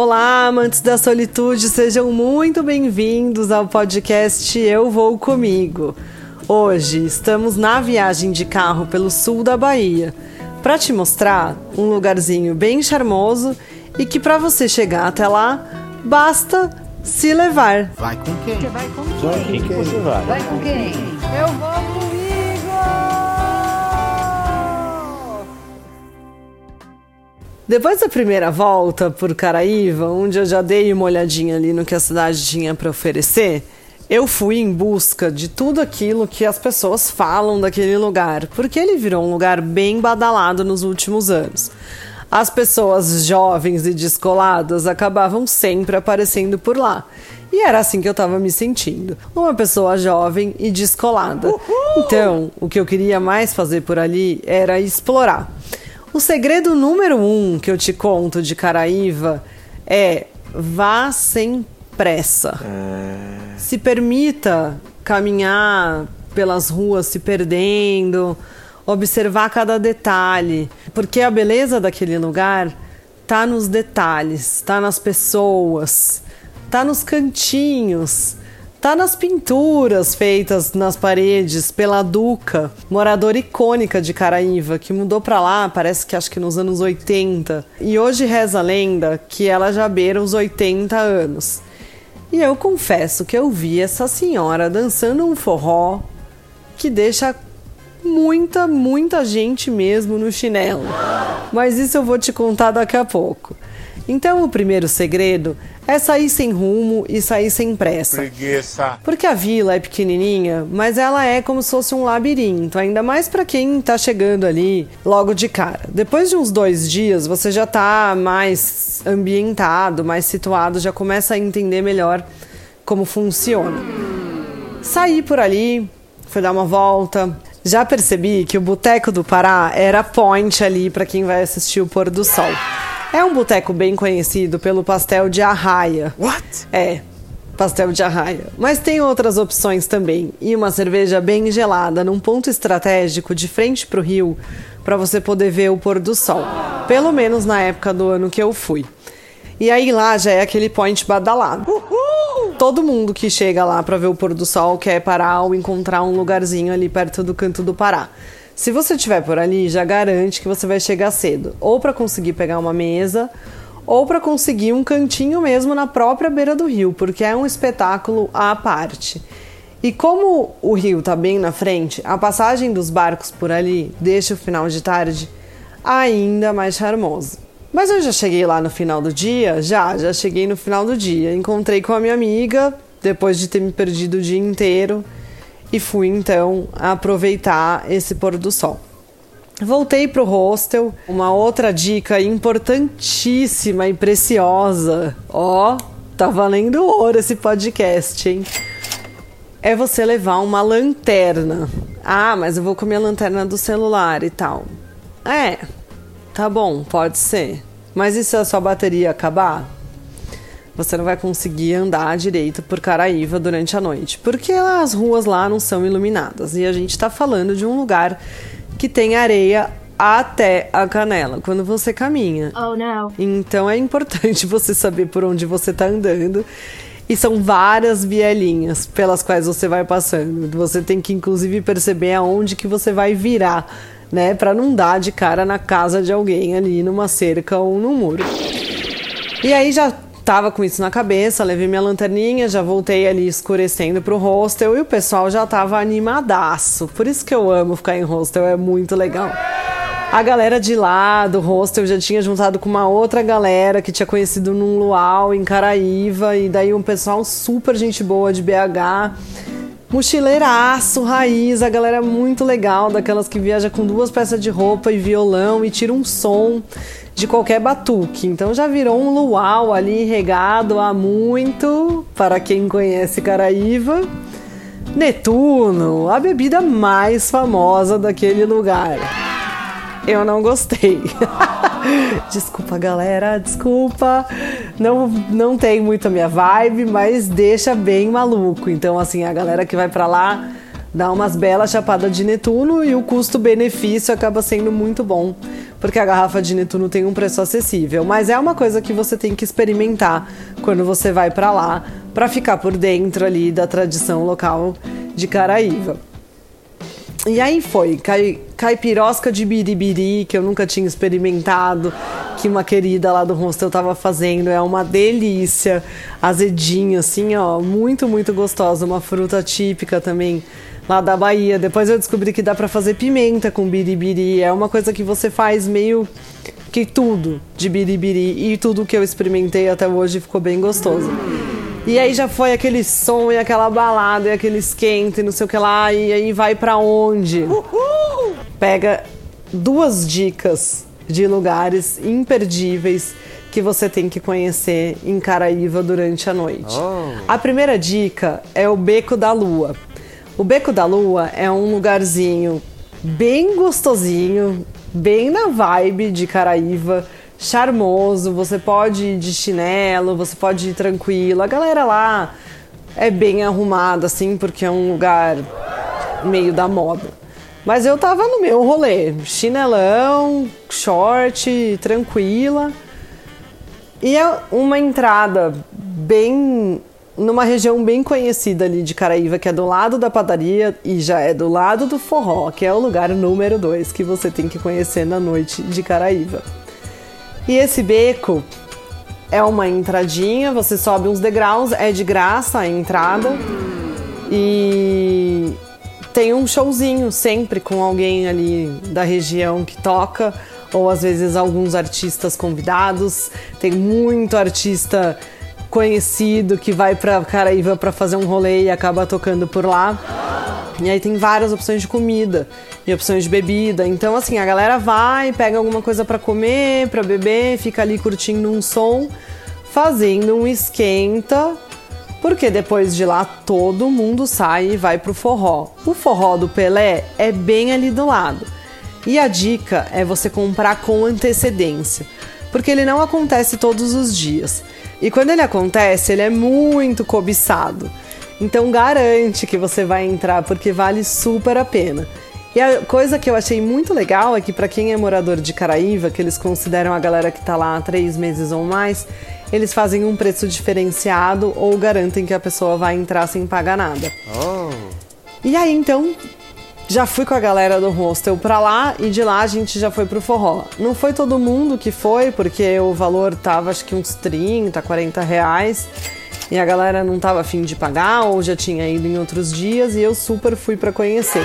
Olá, amantes da solitude, sejam muito bem-vindos ao podcast Eu Vou Comigo. Hoje estamos na viagem de carro pelo sul da Bahia para te mostrar um lugarzinho bem charmoso e que para você chegar até lá basta se levar. Vai com quem? Você vai com Vai quem? com quem você vai? Vai com quem? Eu vou comigo! Depois da primeira volta por Caraíva, onde eu já dei uma olhadinha ali no que a cidade tinha para oferecer, eu fui em busca de tudo aquilo que as pessoas falam daquele lugar, porque ele virou um lugar bem badalado nos últimos anos. As pessoas jovens e descoladas acabavam sempre aparecendo por lá. E era assim que eu tava me sentindo. Uma pessoa jovem e descolada. Então, o que eu queria mais fazer por ali era explorar. O segredo número um que eu te conto de Caraíva é vá sem pressa. Se permita caminhar pelas ruas se perdendo, observar cada detalhe, porque a beleza daquele lugar tá nos detalhes, tá nas pessoas, tá nos cantinhos, tá nas pinturas feitas nas paredes pela Duca, moradora icônica de Caraíva, que mudou pra lá, parece que acho que nos anos 80. E hoje reza a lenda que ela já beira os 80 anos. E eu confesso que eu vi essa senhora dançando um forró que deixa muita, muita gente mesmo no chinelo. Mas isso eu vou te contar daqui a pouco. Então, o primeiro segredo é sair sem rumo e sair sem pressa. Preguiça. Porque a vila é pequenininha, mas ela é como se fosse um labirinto, ainda mais para quem tá chegando ali logo de cara. Depois de uns dois dias, você já tá mais ambientado, mais situado, já começa a entender melhor como funciona. Saí por ali, fui dar uma volta. Já percebi que o Boteco do Pará era point ali para quem vai assistir o pôr do sol. É um boteco bem conhecido pelo pastel de arraia. What? É, pastel de arraia. Mas tem outras opções também. E uma cerveja bem gelada num ponto estratégico de frente pro rio para você poder ver o pôr do sol. Pelo menos na época do ano que eu fui. E aí lá já é aquele point badalado. Todo mundo que chega lá para ver o pôr do sol quer parar ou encontrar um lugarzinho ali perto do canto do Pará. Se você estiver por ali, já garante que você vai chegar cedo, ou para conseguir pegar uma mesa, ou para conseguir um cantinho mesmo na própria beira do rio, porque é um espetáculo à parte. E como o rio está bem na frente, a passagem dos barcos por ali deixa o final de tarde ainda mais charmoso. Mas eu já cheguei lá no final do dia? Já, já cheguei no final do dia. Encontrei com a minha amiga, depois de ter me perdido o dia inteiro, e fui então aproveitar esse pôr do sol. Voltei pro hostel. Uma outra dica importantíssima e preciosa. Ó, tá valendo ouro esse podcast, hein? É você levar uma lanterna. Ah, mas eu vou com a lanterna do celular e tal. É, tá bom, pode ser. Mas e se a sua bateria acabar? Você não vai conseguir andar direito por Caraíva durante a noite, porque as ruas lá não são iluminadas. E a gente tá falando de um lugar que tem areia até a canela quando você caminha. Oh, não. Então é importante você saber por onde você está andando. E são várias vielinhas pelas quais você vai passando. Você tem que inclusive perceber aonde que você vai virar, né, para não dar de cara na casa de alguém ali numa cerca ou num muro. E aí já tava com isso na cabeça, levei minha lanterninha, já voltei ali escurecendo pro hostel e o pessoal já tava animadaço. Por isso que eu amo ficar em hostel, é muito legal. A galera de lá do hostel já tinha juntado com uma outra galera que tinha conhecido num luau em Caraíva e daí um pessoal super gente boa de BH. Mochileiraço, raiz, a galera muito legal, daquelas que viaja com duas peças de roupa e violão e tira um som de qualquer batuque. Então já virou um luau ali regado há muito, para quem conhece Caraíva. Netuno, a bebida mais famosa daquele lugar. Eu não gostei. desculpa, galera, desculpa. Não, não tem muito a minha vibe, mas deixa bem maluco. Então, assim, a galera que vai para lá dá umas belas chapadas de Netuno e o custo-benefício acaba sendo muito bom. Porque a garrafa de Netuno tem um preço acessível, mas é uma coisa que você tem que experimentar quando você vai para lá, para ficar por dentro ali da tradição local de Caraíva. E aí foi, cai, caipirosca de biribiri, que eu nunca tinha experimentado, que uma querida lá do hostel tava fazendo. É uma delícia, azedinho, assim, ó, muito, muito gostosa. Uma fruta típica também lá da Bahia. Depois eu descobri que dá para fazer pimenta com biribiri. É uma coisa que você faz meio que tudo de biribiri. E tudo que eu experimentei até hoje ficou bem gostoso. E aí já foi aquele som e aquela balada e aquele esquenta e não sei o que lá. E aí vai para onde? Uhul! Pega duas dicas de lugares imperdíveis que você tem que conhecer em Caraíva durante a noite. Oh. A primeira dica é o Beco da Lua. O Beco da Lua é um lugarzinho bem gostosinho, bem na vibe de Caraíva charmoso, você pode ir de chinelo, você pode ir tranquilo. A galera lá é bem arrumada, assim, porque é um lugar meio da moda. Mas eu tava no meu rolê, chinelão, short, tranquila. E é uma entrada bem numa região bem conhecida ali de Caraíva, que é do lado da padaria e já é do lado do forró, que é o lugar número dois que você tem que conhecer na noite de Caraíva. E esse beco é uma entradinha, você sobe uns degraus, é de graça a entrada. E tem um showzinho sempre com alguém ali da região que toca, ou às vezes alguns artistas convidados. Tem muito artista conhecido que vai para Caraíva para fazer um rolê e acaba tocando por lá. E aí tem várias opções de comida e opções de bebida. Então, assim, a galera vai, pega alguma coisa para comer, para beber, fica ali curtindo um som, fazendo um esquenta, porque depois de lá todo mundo sai e vai pro forró. O forró do Pelé é bem ali do lado. E a dica é você comprar com antecedência, porque ele não acontece todos os dias. E quando ele acontece, ele é muito cobiçado. Então garante que você vai entrar porque vale super a pena. E a coisa que eu achei muito legal é que para quem é morador de Caraíva, que eles consideram a galera que está lá há três meses ou mais, eles fazem um preço diferenciado ou garantem que a pessoa vai entrar sem pagar nada. Oh. E aí então já fui com a galera do hostel pra lá e de lá a gente já foi pro forró. Não foi todo mundo que foi, porque o valor tava acho que uns 30, 40 reais e a galera não tava afim de pagar ou já tinha ido em outros dias e eu super fui para conhecer.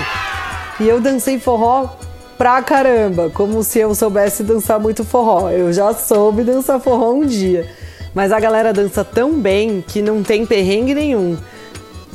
E eu dancei forró pra caramba, como se eu soubesse dançar muito forró. Eu já soube dançar forró um dia. Mas a galera dança tão bem que não tem perrengue nenhum.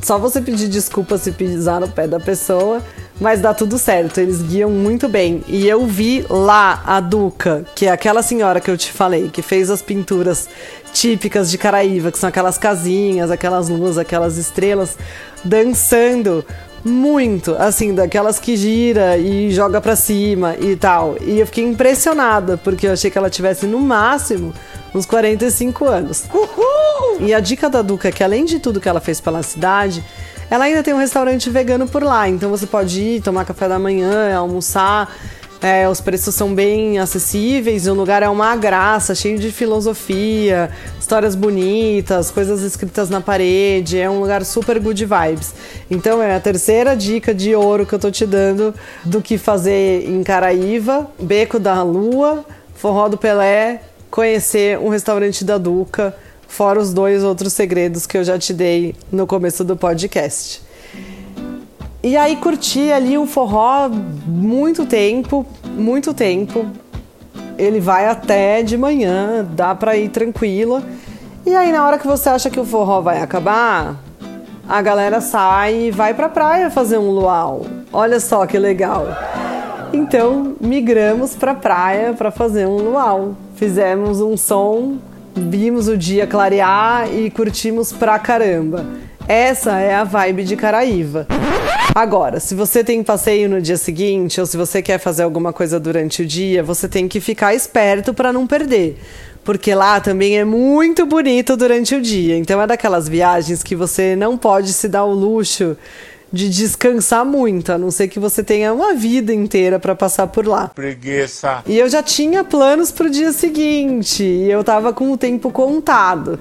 Só você pedir desculpa se pisar no pé da pessoa, mas dá tudo certo, eles guiam muito bem. E eu vi lá a Duca, que é aquela senhora que eu te falei, que fez as pinturas típicas de Caraíva, que são aquelas casinhas, aquelas luzes, aquelas estrelas, dançando muito, assim, daquelas que gira e joga para cima e tal. E eu fiquei impressionada, porque eu achei que ela tivesse no máximo uns 45 anos. Uhul! E a dica da Duca é que além de tudo que ela fez pela cidade, ela ainda tem um restaurante vegano por lá, então você pode ir tomar café da manhã, almoçar. É, os preços são bem acessíveis, o lugar é uma graça, cheio de filosofia, histórias bonitas, coisas escritas na parede, é um lugar super good vibes. Então é a terceira dica de ouro que eu tô te dando do que fazer em Caraíva, Beco da Lua, Forró do Pelé, conhecer um restaurante da Duca fora os dois outros segredos que eu já te dei no começo do podcast. E aí curti ali o forró muito tempo, muito tempo. Ele vai até de manhã, dá para ir tranquila. E aí na hora que você acha que o forró vai acabar, a galera sai e vai pra praia fazer um luau. Olha só que legal. Então, migramos pra praia para fazer um luau. Fizemos um som vimos o dia clarear e curtimos pra caramba. Essa é a vibe de Caraíva. Agora, se você tem passeio no dia seguinte ou se você quer fazer alguma coisa durante o dia, você tem que ficar esperto para não perder. Porque lá também é muito bonito durante o dia. Então é daquelas viagens que você não pode se dar o luxo de descansar muito, a não ser que você tenha uma vida inteira para passar por lá. Preguiça. E eu já tinha planos pro dia seguinte, e eu tava com o tempo contado.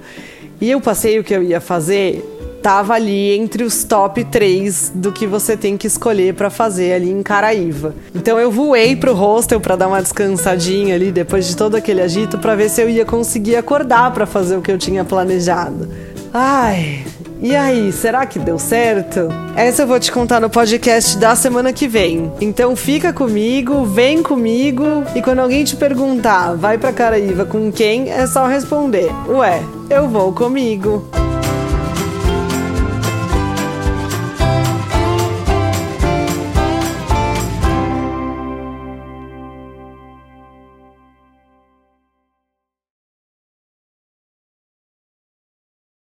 E o passeio que eu ia fazer tava ali entre os top 3 do que você tem que escolher para fazer ali em Caraíva. Então eu voei pro hostel para dar uma descansadinha ali depois de todo aquele agito para ver se eu ia conseguir acordar para fazer o que eu tinha planejado. Ai, e aí, será que deu certo? Essa eu vou te contar no podcast da semana que vem. Então fica comigo, vem comigo e quando alguém te perguntar, vai pra Caraíva com quem, é só responder: Ué, eu vou comigo.